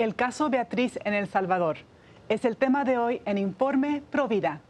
El caso Beatriz en El Salvador es el tema de hoy en Informe Provida.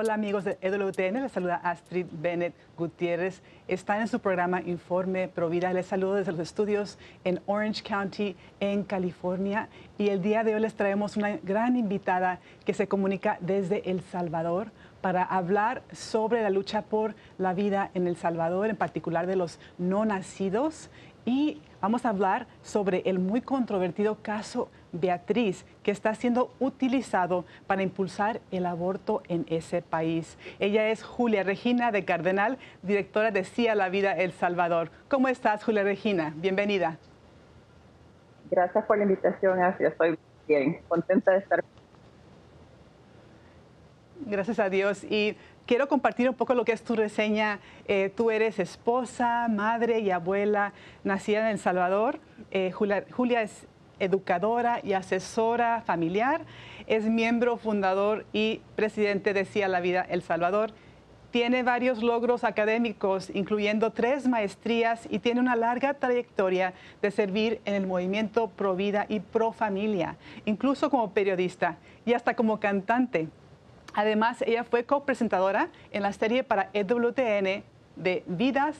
Hola amigos de EWTN, les saluda Astrid Bennett Gutiérrez. Están en su programa Informe Provida. Les saludo desde los estudios en Orange County, en California. Y el día de hoy les traemos una gran invitada que se comunica desde El Salvador para hablar sobre la lucha por la vida en El Salvador, en particular de los no nacidos. Y vamos a hablar sobre el muy controvertido caso Beatriz, que está siendo utilizado para impulsar el aborto en ese país. Ella es Julia Regina de Cardenal, directora de Sí a la Vida El Salvador. ¿Cómo estás, Julia Regina? Bienvenida. Gracias por la invitación, así estoy bien, contenta de estar. Gracias a Dios. Y quiero compartir un poco lo que es tu reseña. Eh, tú eres esposa, madre y abuela, nacida en El Salvador. Eh, Julia, es educadora y asesora familiar. Es miembro fundador y presidente de CIA la Vida El Salvador. Tiene varios logros académicos, incluyendo tres maestrías y tiene una larga trayectoria de servir en el movimiento pro vida y pro familia, incluso como periodista y hasta como cantante. Además, ella fue copresentadora en la serie para EWTN de Vidas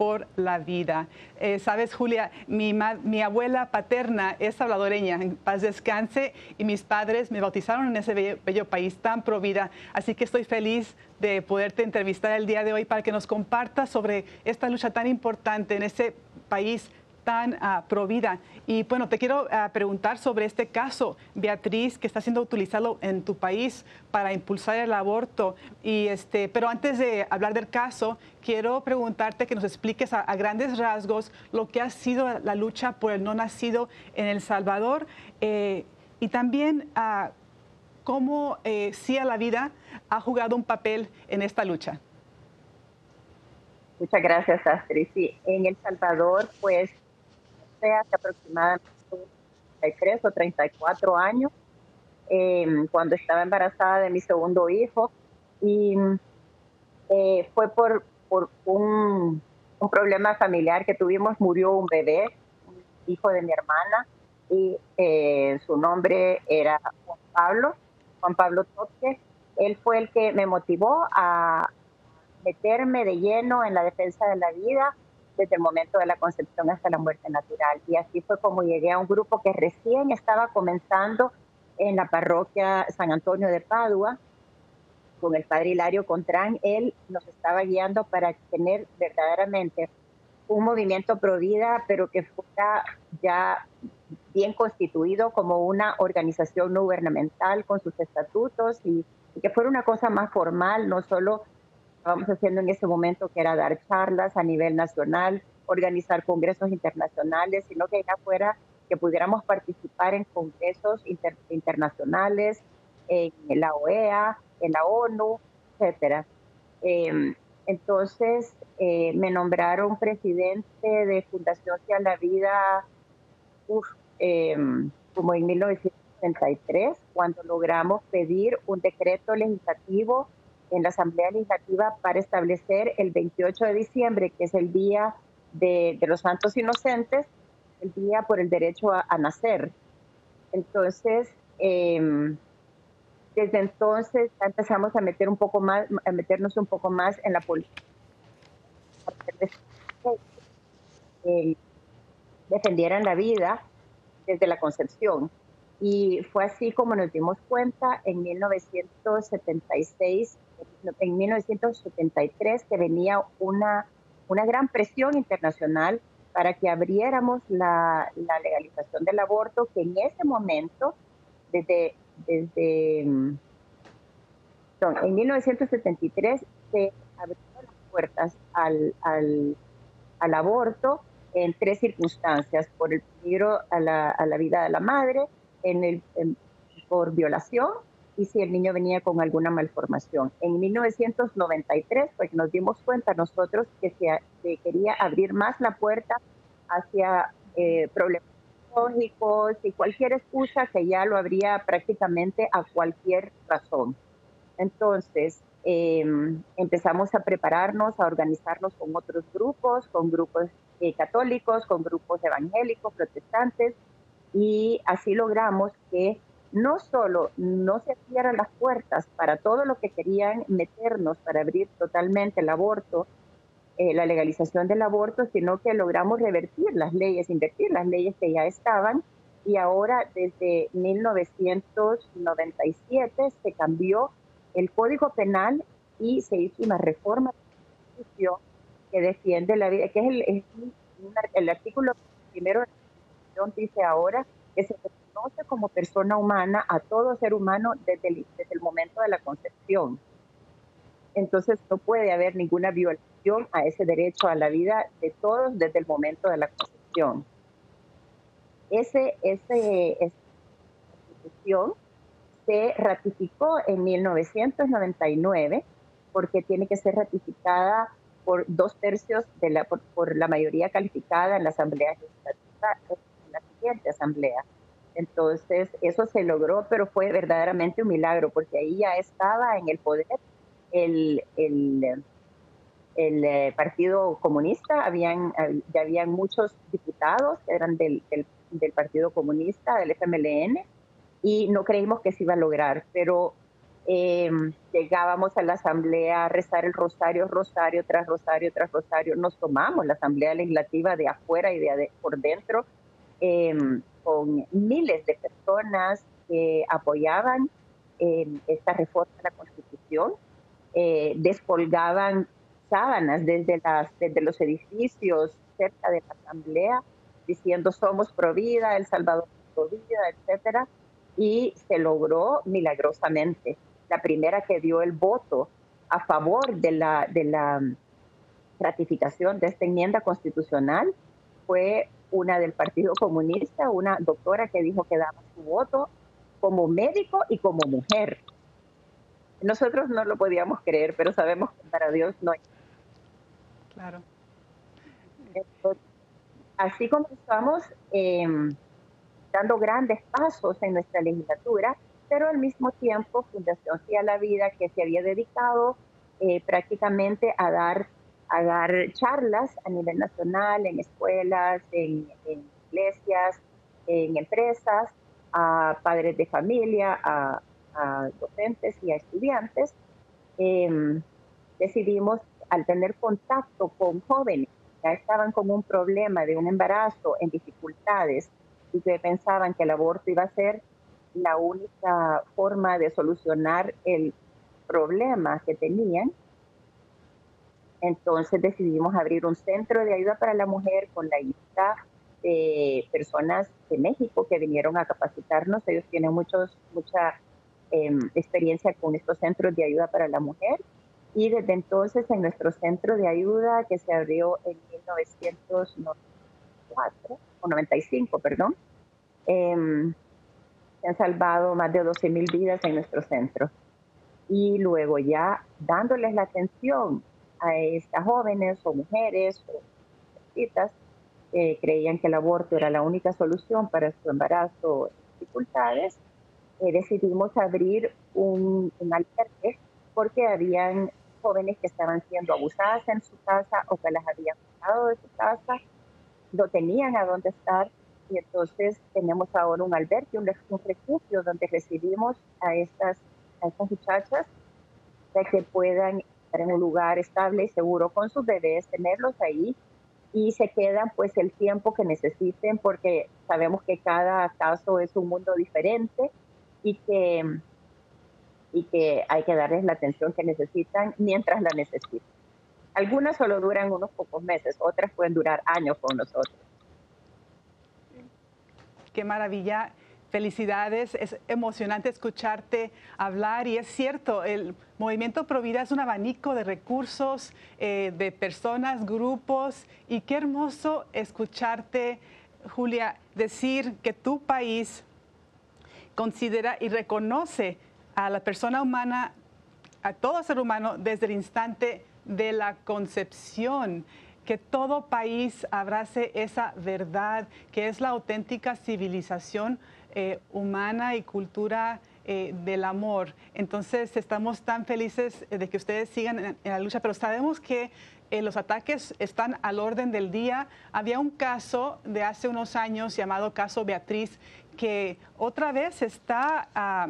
por la vida. Eh, Sabes, Julia, mi, abuela paterna es salvadoreña, en paz descanse, y mis padres me bautizaron en ese bello, país tan pro vida. Así que estoy feliz de poderte entrevistar el día de hoy para que nos compartas sobre esta lucha tan importante en ese país tan uh, pro vida. Y bueno, te quiero uh, preguntar sobre este caso, Beatriz, que está siendo utilizado en tu país para impulsar el aborto. Y este, pero antes de hablar del caso, quiero preguntarte que nos expliques a, grandes rasgos lo que ha sido la lucha por el no nacido en El Salvador eh, y también uh, cómo eh, a la Vida ha jugado un papel en esta lucha. Muchas gracias, Astrid. Sí, en El Salvador, pues hace aproximadamente 33 o 34 años, eh, cuando estaba embarazada de mi segundo hijo. Y eh, fue por, por un, un, problema familiar que tuvimos, murió un bebé, un hijo de mi hermana, y eh, su nombre era Juan Pablo, Juan Pablo Toque. Él fue el que me motivó a meterme de lleno en la defensa de la vida desde el momento de la concepción hasta la muerte natural. Y así fue como llegué a un grupo que recién estaba comenzando en la parroquia San Antonio de Padua, con el padre Hilario Contrán. Él nos estaba guiando para tener verdaderamente un movimiento pro vida, pero que fuera ya bien constituido como una organización no gubernamental con sus estatutos y, y que fuera una cosa más formal, no solo estábamos haciendo en ese momento, que era dar charlas a nivel nacional, organizar congresos internacionales, sino que fuera que pudiéramos participar en congresos internacionales, en la OEA, en la ONU, etcétera. Eh, entonces me nombraron presidente de Fundación Sea la Vida uf, eh, como en 1963, cuando logramos pedir un decreto legislativo en la Asamblea Legislativa para establecer el 28 de diciembre, que es el Día de, los Santos Inocentes, el Día por el Derecho a, nacer. Entonces, em, desde entonces empezamos a meter un poco más, a meternos un poco más en la política. Eh, defendieran la vida desde la concepción. Y fue así como nos dimos cuenta en 1976 en 1973 que venía una, una gran presión internacional para que abriéramos la, legalización del aborto, que en ese momento desde, desde mm, en 1973 se abrieron las puertas al, al, al, aborto en tres circunstancias, por el peligro a la, a la vida de la madre, en el, por violación y si el niño venía con alguna malformación. En 1993, pues nos dimos cuenta nosotros que se, quería abrir más la puerta hacia eh, problemas lógicos y cualquier excusa que ya lo habría prácticamente a cualquier razón. Entonces, em, empezamos a prepararnos, a organizarnos con otros grupos, con grupos eh, católicos, con grupos evangélicos, protestantes, y así logramos que no solo no se cierran las puertas para todo lo que querían meternos para abrir totalmente el aborto, eh, la legalización del aborto, sino que logramos revertir las leyes, invertir las leyes que ya estaban y ahora desde 1997 se cambió el Código Penal y se hizo una reforma que defiende la vida, que es el, el artículo primero dice ahora que se reconoce como persona humana a todo ser humano desde el, desde el momento de la concepción. Entonces no puede haber ninguna violación a ese derecho a la vida de todos desde el momento de la concepción. Ese, ese, esa constitución se ratificó en 1999 porque tiene que ser ratificada por dos tercios de la, por, la mayoría calificada en la Asamblea Legislativa, en la siguiente Asamblea. Entonces, eso se logró, pero fue verdaderamente un milagro, porque ahí ya estaba en el poder el, el, eh, Partido Comunista, habían, ya habían muchos diputados que eran del, del, Partido Comunista, del FMLN, y no creímos que se iba a lograr, pero eh, llegábamos a la asamblea a rezar el rosario, rosario tras rosario tras rosario, nos tomamos la asamblea legislativa de afuera y de, por dentro, eh, con miles de personas que apoyaban eh, esta reforma de la Constitución, descolgaban sábanas desde, las, desde los edificios cerca de la asamblea, diciendo somos pro vida, El Salvador pro vida, etcétera y se logró milagrosamente. La primera que dio el voto a favor de la, de la ratificación de esta enmienda constitucional fue una del Partido Comunista, una doctora que dijo que daba su voto como médico y como mujer. Nosotros no lo podíamos creer, pero sabemos que para Dios no hay. Claro. así comenzamos. Eh, dando grandes pasos en nuestra legislatura, pero al mismo tiempo Fundación Sí a la Vida, que se había dedicado eh, prácticamente a dar, a dar charlas a nivel nacional, en escuelas, en, iglesias, en empresas, a padres de familia, a, docentes y a estudiantes, em, decidimos, al tener contacto con jóvenes ya estaban con un problema de un embarazo en dificultades, y que pensaban que el aborto iba a ser la única forma de solucionar el problema que tenían. Entonces decidimos abrir un centro de ayuda para la mujer con la ayuda de personas de México que vinieron a capacitarnos. Ellos tienen muchos, mucha em, experiencia con estos centros de ayuda para la mujer. Y desde entonces en nuestro centro de ayuda que se abrió en 1994, o 95, perdón, em, se han salvado más de 12 mil vidas en nuestro centro. Y luego ya dándoles la atención a estas jóvenes o mujeres o chiquitas que creían que el aborto era la única solución para su embarazo o dificultades, eh, decidimos abrir un, un albergue porque habían jóvenes que estaban siendo abusadas en su casa o que las habían sacado de su casa no tenían a dónde estar y entonces tenemos ahora un albergue, un, refugio donde recibimos a estas, a estas muchachas para que puedan estar en un lugar estable y seguro con sus bebés, tenerlos ahí y se quedan pues el tiempo que necesiten porque sabemos que cada caso es un mundo diferente y que, y que hay que darles la atención que necesitan mientras la necesitan. Algunas solo duran unos pocos meses, otras pueden durar años con nosotros. Qué maravilla. Felicidades, es emocionante escucharte hablar y es cierto, el movimiento Provida es un abanico de recursos, eh, de personas, grupos y qué hermoso escucharte, Julia, decir que tu país considera y reconoce a la persona humana, a todo ser humano desde el instante de la concepción que todo país abrace esa verdad, que es la auténtica civilización eh, humana y cultura eh, del amor. Entonces estamos tan felices de que ustedes sigan en, la lucha, pero sabemos que eh, los ataques están al orden del día. Había un caso de hace unos años llamado caso Beatriz que otra vez está ah,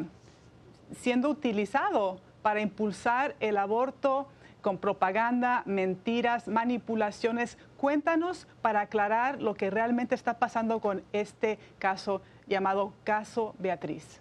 siendo utilizado para impulsar el aborto con propaganda, mentiras, manipulaciones. Cuéntanos para aclarar lo que realmente está pasando con este caso llamado caso Beatriz.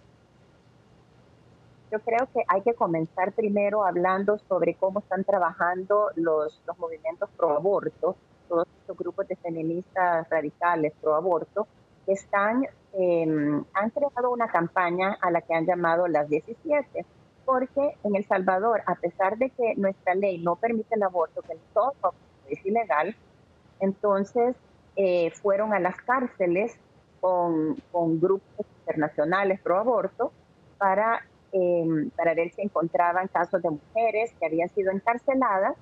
Yo creo que hay que comenzar primero hablando sobre cómo están trabajando los, los movimientos pro aborto, todos estos grupos de feministas radicales pro aborto, que están, em, han creado una campaña a la que han llamado las 17 porque en El Salvador, a pesar de que nuestra ley no permite el aborto, que todo es ilegal, entonces eh, fueron a las cárceles con, grupos internacionales pro aborto para, em, para ver si encontraban casos de mujeres que habían sido encarceladas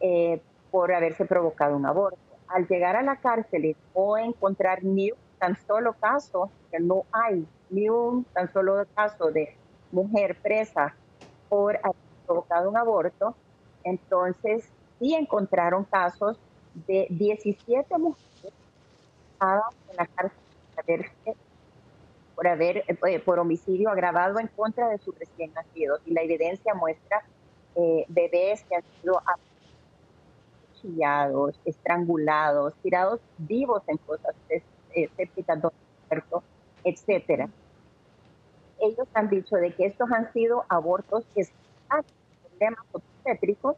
eh, por haberse provocado un aborto. Al llegar a la cárcel o encontrar ni un tan solo caso, que no hay ni un tan solo caso de mujer presa por haber provocado un aborto. Entonces, sí encontraron casos de 17 mujeres en la cárcel por haber eh, por homicidio agravado en contra de sus recién nacidos y la evidencia muestra eh, bebés que han sido acuchillados, estrangulados, tirados vivos en cosas sépticas, etcétera. Ellos han dicho de que estos han sido abortos que problemas obstétricos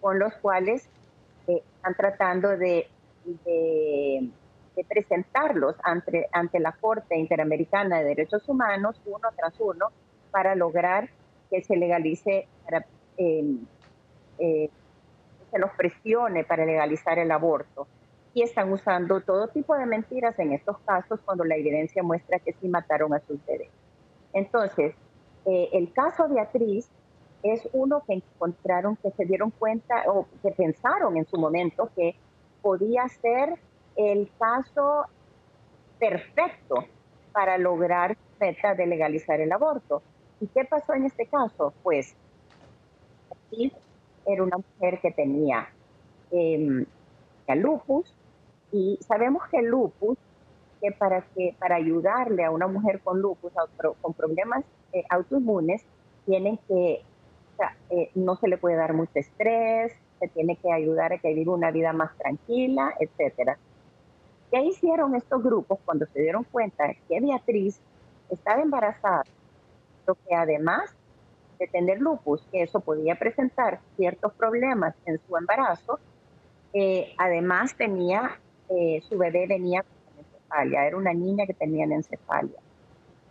con los cuales eh, están tratando de, de, presentarlos ante, ante la Corte Interamericana de Derechos Humanos uno tras uno para lograr que se legalice, para, em, eh, se los presione para legalizar el aborto. Y están usando todo tipo de mentiras en estos casos cuando la evidencia muestra que sí mataron a sus bebés. Entonces, eh, el caso Beatriz es uno que encontraron, que se dieron cuenta o que pensaron en su momento que podía ser el caso perfecto para lograr meta de legalizar el aborto. ¿Y qué pasó en este caso? Pues era una mujer que tenía eh, lupus y sabemos que el lupus que para, que para ayudarle a una mujer con lupus, con problemas eh, autoinmunes, tienen que, eh, no se le puede dar mucho estrés, se tiene que ayudar a que viva una vida más tranquila, etcétera. ¿Qué hicieron estos grupos cuando se dieron cuenta que Beatriz estaba embarazada? Lo que además de tener lupus, que eso podía presentar ciertos problemas en su embarazo, eh, además tenía, su bebé venía era una niña que tenía encefalia.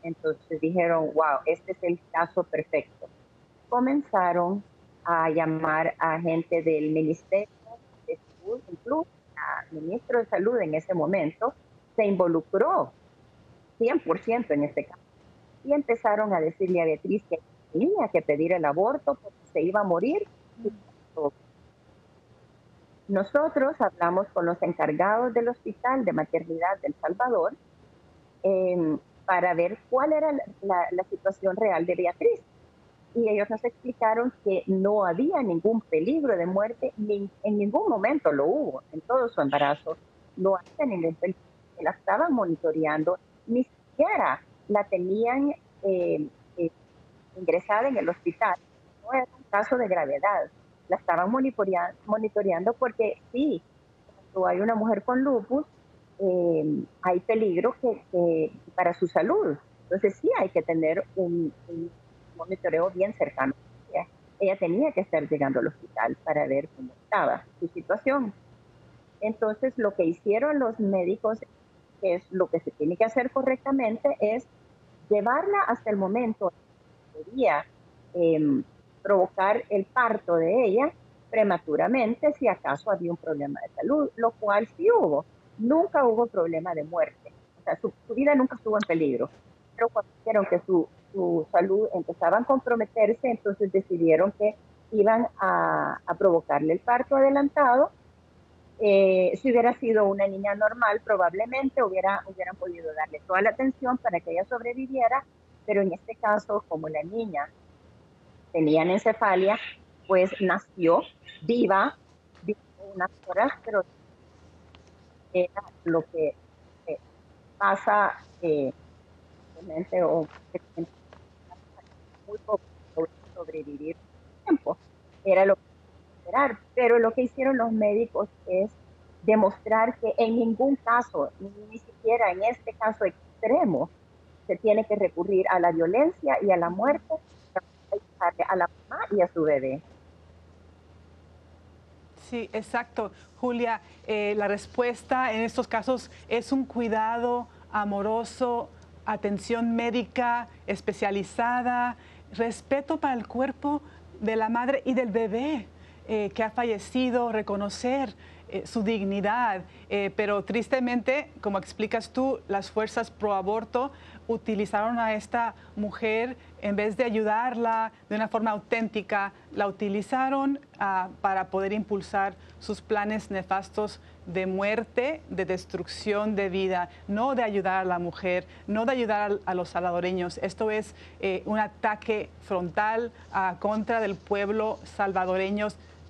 Entonces dijeron, wow, este es el caso perfecto. Comenzaron a llamar a gente del Ministerio de Salud, incluso ministro de Salud en ese momento se involucró 100% en este caso. Y empezaron a decirle a Beatriz que tenía que pedir el aborto porque se iba a morir. Nosotros hablamos con los encargados del Hospital de Maternidad del Salvador em, para ver cuál era la, situación real de Beatriz. Y ellos nos explicaron que no había ningún peligro de muerte, ni, en ningún momento lo hubo, en todo su embarazo. No había ningún peligro. La estaban monitoreando, ni siquiera la tenían em, eh, ingresada en el hospital. No era un caso de gravedad la estaban monitoreando, porque sí, cuando hay una mujer con lupus, eh, hay peligro que, para su salud. Entonces sí hay que tener un, monitoreo bien cercano. Ella, ella tenía que estar llegando al hospital para ver cómo estaba su situación. Entonces lo que hicieron los médicos, es lo que se tiene que hacer correctamente, es llevarla hasta el momento que podía em, provocar el parto de ella prematuramente si acaso había un problema de salud, lo cual sí hubo. Nunca hubo problema de muerte. O sea, su, vida nunca estuvo en peligro. Pero cuando dijeron que su, su salud empezaba a comprometerse, entonces decidieron que iban a, a provocarle el parto adelantado. Eh, si hubiera sido una niña normal, probablemente hubiera, hubieran podido darle toda la atención para que ella sobreviviera, pero en este caso, como la niña tenía encefalia, pues nació viva, vivió unas horas, pero era lo que eh, pasa eh, o muy poco sobrevivir tiempo. Era lo que esperar. Pero lo que hicieron los médicos es demostrar que en ningún caso, ni siquiera en este caso extremo, se tiene que recurrir a la violencia y a la muerte a la mamá y a su bebé. Sí, exacto. Julia, eh, la respuesta en estos casos es un cuidado amoroso, atención médica especializada, respeto para el cuerpo de la madre y del bebé eh, que ha fallecido, reconocer eh, su dignidad. pero tristemente, como explicas tú, las fuerzas pro aborto utilizaron a esta mujer, en vez de ayudarla de una forma auténtica, la utilizaron ah, para poder impulsar sus planes nefastos de muerte, de destrucción de vida, no de ayudar a la mujer, no de ayudar a, los salvadoreños. Esto es eh, un ataque frontal a contra del pueblo salvadoreño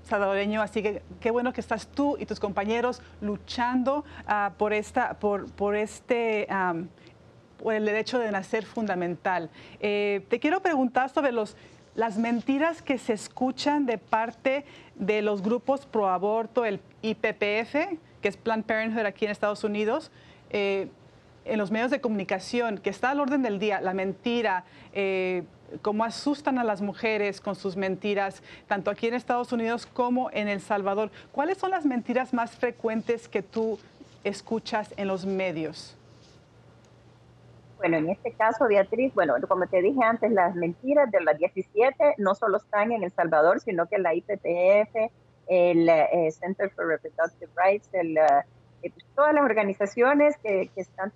salvadoreño, así que qué bueno que estás tú y tus compañeros luchando ah, por, esta, por, por este el derecho de nacer fundamental. Eh, te quiero preguntar sobre los, las mentiras que se escuchan de parte de los grupos pro aborto, el IPPF, que es Planned Parenthood aquí en Estados Unidos, eh, en los medios de comunicación, que está al orden del día, la mentira, eh, cómo asustan a las mujeres con sus mentiras, tanto aquí en Estados Unidos como en El Salvador. ¿Cuáles son las mentiras más frecuentes que tú escuchas en los medios? Bueno, en este caso, Beatriz, bueno, como te dije antes, las mentiras de las 17 no solo están en El Salvador, sino que la IPPF, el eh, Center for Reproductive Rights, el, eh, eh, pues, todas las organizaciones que, que están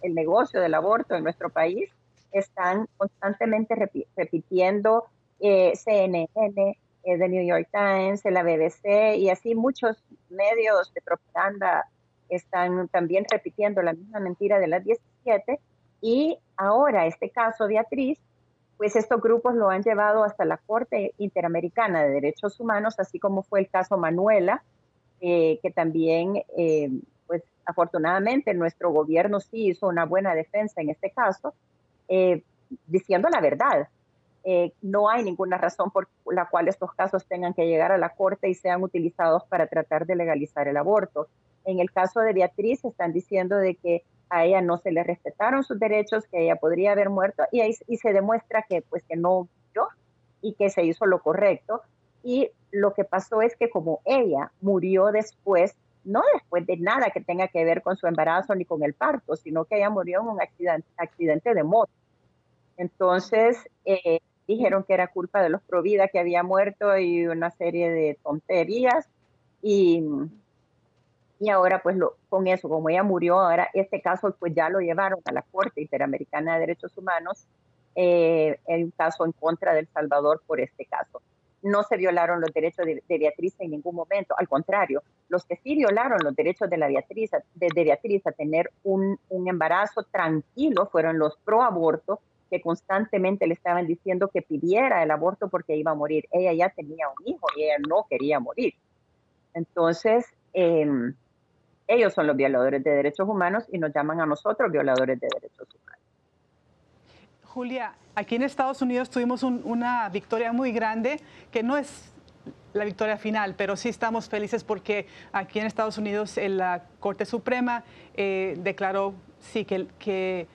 el negocio del aborto en nuestro país están constantemente repitiendo CNN, The New York Times, la BBC y así muchos medios de propaganda están también repitiendo la misma mentira de las 17 y ahora este caso, Beatriz, pues estos grupos lo han llevado hasta la Corte Interamericana de Derechos Humanos, así como fue el caso Manuela, eh, que también, eh, pues afortunadamente nuestro gobierno sí hizo una buena defensa en este caso, eh, diciendo la verdad. no hay ninguna razón por la cual estos casos tengan que llegar a la Corte y sean utilizados para tratar de legalizar el aborto. En el caso de Beatriz están diciendo de que a ella no se le respetaron sus derechos, que ella podría haber muerto y, y se demuestra que pues que no murió y que se hizo lo correcto. Y lo que pasó es que como ella murió después, no después de nada que tenga que ver con su embarazo ni con el parto, sino que ella murió en un accidente, accidente de moto. Entonces eh, dijeron que era culpa de los Provida que había muerto y una serie de tonterías. Y y ahora pues con eso, como ella murió, ahora este caso pues ya lo llevaron a la Corte Interamericana de Derechos Humanos, eh, en un caso en contra del Salvador por este caso. No se violaron los derechos de, Beatriz en ningún momento, al contrario, los que sí violaron los derechos de, la Beatriz, de, Beatriz a tener un, un embarazo tranquilo fueron los pro aborto que constantemente le estaban diciendo que pidiera el aborto porque iba a morir. Ella ya tenía un hijo y ella no quería morir. Entonces, eh, ellos son los violadores de derechos humanos y nos llaman a nosotros violadores de derechos humanos. Julia, aquí en Estados Unidos tuvimos una victoria muy grande, que no es la victoria final, pero sí estamos felices porque aquí en Estados Unidos la Corte Suprema eh, declaró sí que, que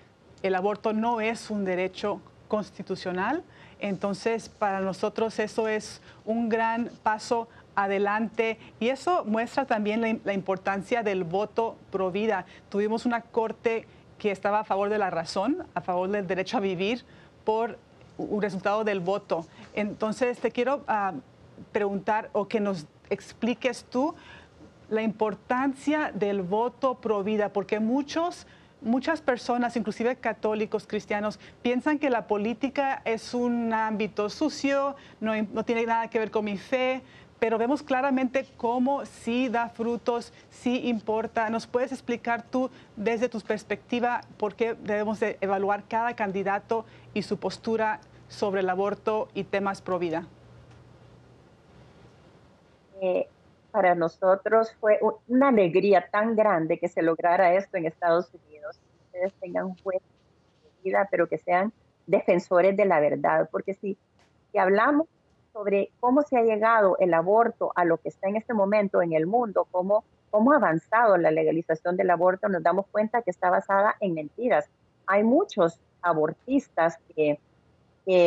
el aborto no es un derecho constitucional. Entonces, para nosotros eso es un gran paso adelante y eso muestra también la, importancia del voto pro vida. Tuvimos una corte que estaba a favor de la razón, a favor del derecho a vivir por un resultado del voto. Entonces, te quiero ah, preguntar o que nos expliques tú la importancia del voto pro vida, porque muchos muchas personas, inclusive católicos, cristianos, piensan que la política es un ámbito sucio, no, no, tiene nada que ver con mi fe, pero vemos claramente cómo sí da frutos, sí importa. ¿Nos puedes explicar tú desde tu perspectiva por qué debemos de evaluar cada candidato y su postura sobre el aborto y temas pro vida? Eh, para nosotros fue una alegría tan grande que se lograra esto en Estados Unidos. Ustedes tengan jueces de vida, pero que sean defensores de la verdad, porque si, si hablamos sobre cómo se ha llegado el aborto a lo que está en este momento en el mundo, cómo, cómo ha avanzado la legalización del aborto, nos damos cuenta que está basada en mentiras. Hay muchos abortistas que,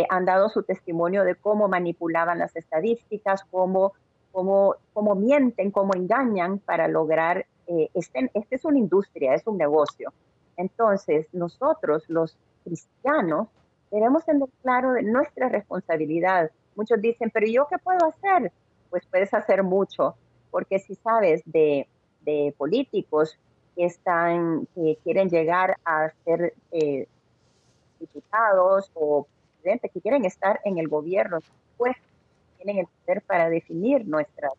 han dado su testimonio de cómo manipulaban las estadísticas, cómo cómo, mienten, cómo engañan para lograr, eh, este, este es una industria, es un negocio. Entonces, nosotros, los cristianos, debemos tener claro nuestra responsabilidad. Muchos dicen, pero ¿yo qué puedo hacer? Pues puedes hacer mucho, porque si sabes de, de políticos que están, que quieren llegar a ser eh, diputados o presidentes, que quieren estar en el gobierno, pues tienen el poder para definir nuestras,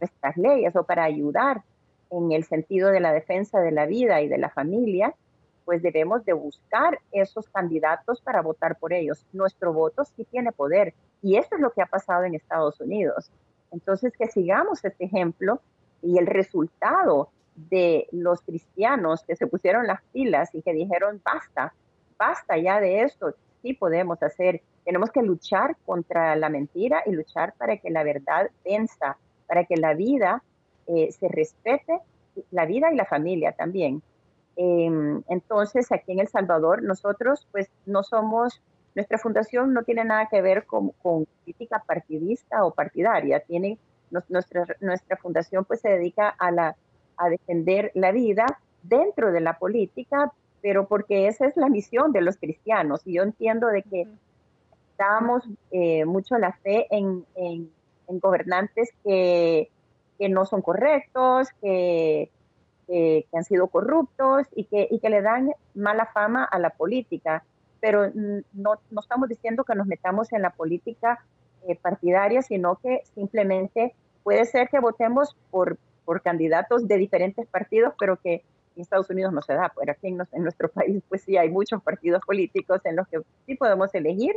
nuestras leyes o para ayudar en el sentido de la defensa de la vida y de la familia, pues debemos de buscar esos candidatos para votar por ellos. Nuestro voto sí tiene poder y eso es lo que ha pasado en Estados Unidos. Entonces, que sigamos este ejemplo y el resultado de los cristianos que se pusieron las pilas y que dijeron, basta, basta ya de esto, sí podemos hacer tenemos que luchar contra la mentira y luchar para que la verdad venza, para que la vida eh, se respete, la vida y la familia también. Em, entonces, aquí en El Salvador, nosotros pues no somos, nuestra fundación no tiene nada que ver con, con política partidista o partidaria, tiene, nuestra, nuestra fundación pues se dedica a, la, a defender la vida dentro de la política, pero porque esa es la misión de los cristianos. Y yo entiendo de que damos eh, mucho la fe en, gobernantes que, no son correctos, que, han sido corruptos y que, que le dan mala fama a la política. Pero no, estamos diciendo que nos metamos en la política eh, partidaria, sino que simplemente puede ser que votemos por, por candidatos de diferentes partidos, pero que en Estados Unidos no se da, pero aquí en, en, nuestro país pues sí hay muchos partidos políticos en los que sí podemos elegir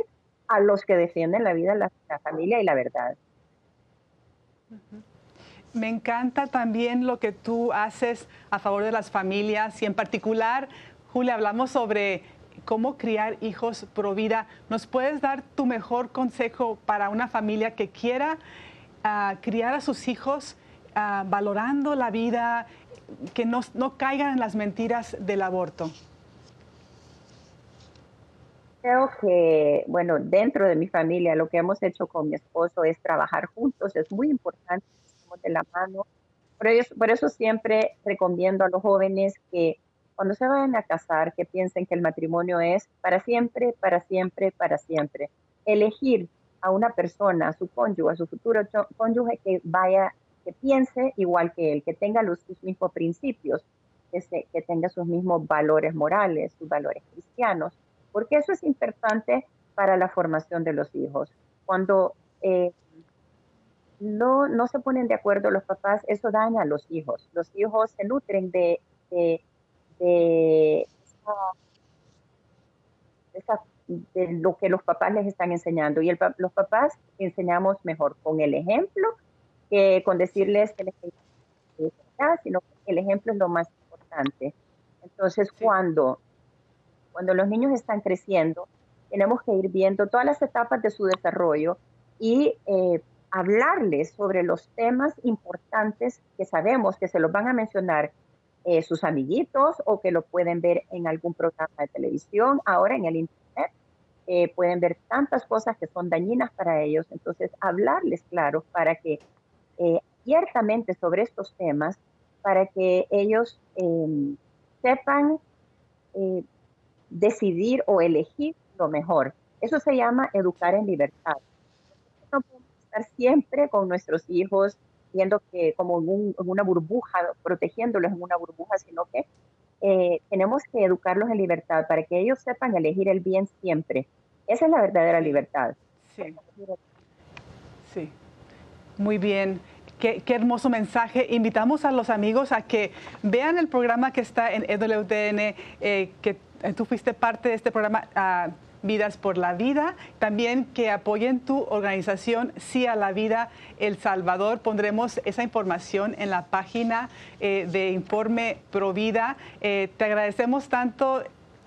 a los que defienden la vida, la, familia y la verdad. Me encanta también lo que tú haces a favor de las familias y en particular, Julia, hablamos sobre cómo criar hijos pro vida. ¿Nos puedes dar tu mejor consejo para una familia que quiera ah, criar a sus hijos ah, valorando la vida, que no, no caigan en las mentiras del aborto? Creo que, bueno, dentro de mi familia lo que hemos hecho con mi esposo es trabajar juntos, es muy importante de la mano. Por eso, siempre recomiendo a los jóvenes que cuando se vayan a casar, que piensen que el matrimonio es para siempre, para siempre, para siempre. Elegir a una persona, a su cónyuge, a su futuro cónyuge que vaya, que piense igual que él, que tenga los, sus mismos principios, que, que tenga sus mismos valores morales, sus valores cristianos porque eso es importante para la formación de los hijos. Cuando eh, no, no se ponen de acuerdo los papás, eso daña a los hijos. Los hijos se nutren de, de, de, lo que los papás les están enseñando. Y el, los papás enseñamos mejor con el ejemplo que con decirles que les sino que el ejemplo es lo más importante. Entonces, cuando cuando los niños están creciendo, tenemos que ir viendo todas las etapas de su desarrollo y eh, hablarles sobre los temas importantes que sabemos que se los van a mencionar eh, sus amiguitos o que lo pueden ver en algún programa de televisión, ahora en el Internet. Eh, pueden ver tantas cosas que son dañinas para ellos, entonces hablarles claro para que ciertamente sobre estos temas, para que ellos sepan eh, decidir o elegir lo mejor. Eso se llama educar en libertad. Estar siempre con nuestros hijos viendo que como en, una burbuja, protegiéndolos en una burbuja, sino que eh, tenemos que educarlos en libertad para que ellos sepan elegir el bien siempre. Esa es la verdadera libertad. Sí. Sí. Muy bien. Qué, hermoso mensaje. Invitamos a los amigos a que vean el programa que está en EWTN, eh, que tú fuiste parte de este programa. Ah, Vidas por la Vida. También que apoyen tu organización Sí a la Vida El Salvador. Pondremos esa información en la página eh, de Informe Pro Vida. te agradecemos tanto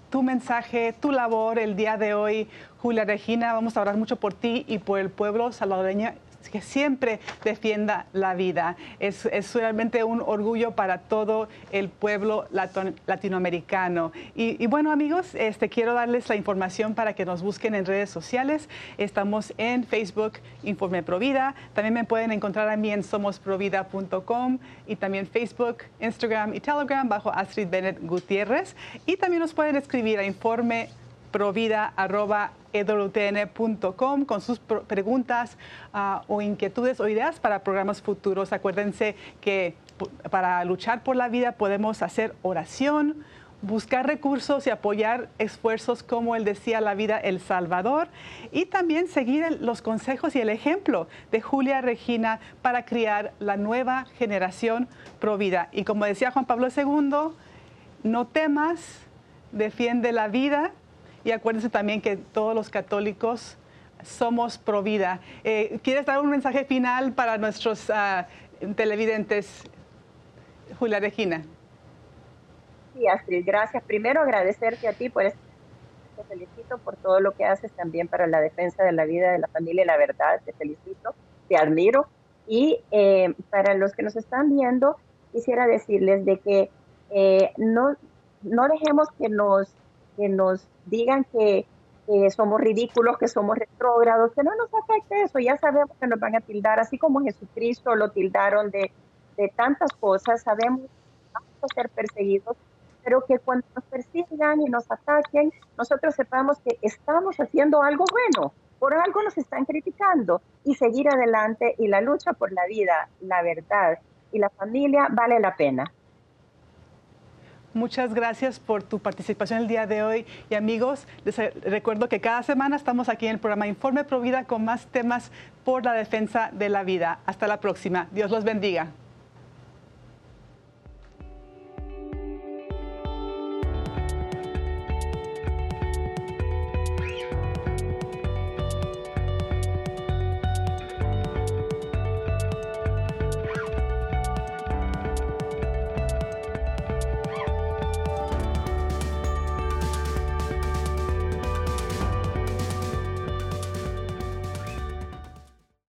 tu mensaje, tu labor el día de hoy. Julia Regina, vamos a orar mucho por ti y por el pueblo salvadoreño que siempre defienda la vida. Es, realmente un orgullo para todo el pueblo latinoamericano. Y, bueno, amigos, este, quiero darles la información para que nos busquen en redes sociales. Estamos en Facebook, Informe Provida. También me pueden encontrar a mí en somosprovida.com y también Facebook, Instagram y Telegram bajo Astrid Bennett Gutiérrez. Y también nos pueden escribir a informe provida.ewtn.com con sus preguntas ah, o inquietudes o ideas para programas futuros. Acuérdense que para luchar por la vida podemos hacer oración, buscar recursos y apoyar esfuerzos como el decía la vida El Salvador y también seguir los consejos y el ejemplo de Julia Regina para criar la nueva generación provida. Y como decía Juan Pablo II, no temas, defiende la vida y acuérdense también que todos los católicos somos pro vida. Eh, ¿Quieres dar un mensaje final para nuestros ah, televidentes, Julia Regina? Sí, Astrid, gracias. Primero agradecerte a ti por este te felicito por todo lo que haces también para la defensa de la vida, de la familia y la verdad. Te felicito, te admiro. Y eh, para los que nos están viendo, quisiera decirles de que eh, no, no dejemos que nos que nos digan que, somos ridículos, que somos retrógrados, que no nos afecte eso, ya sabemos que nos van a tildar, así como Jesucristo lo tildaron de, de tantas cosas, sabemos que vamos a ser perseguidos, pero que cuando nos persigan y nos ataquen, nosotros sepamos que estamos haciendo algo bueno, por algo nos están criticando y seguir adelante y la lucha por la vida, la verdad y la familia vale la pena. Muchas gracias por tu participación el día de hoy. Y amigos, les recuerdo que cada semana estamos aquí en el programa Informe Provida con más temas por la defensa de la vida. Hasta la próxima. Dios los bendiga.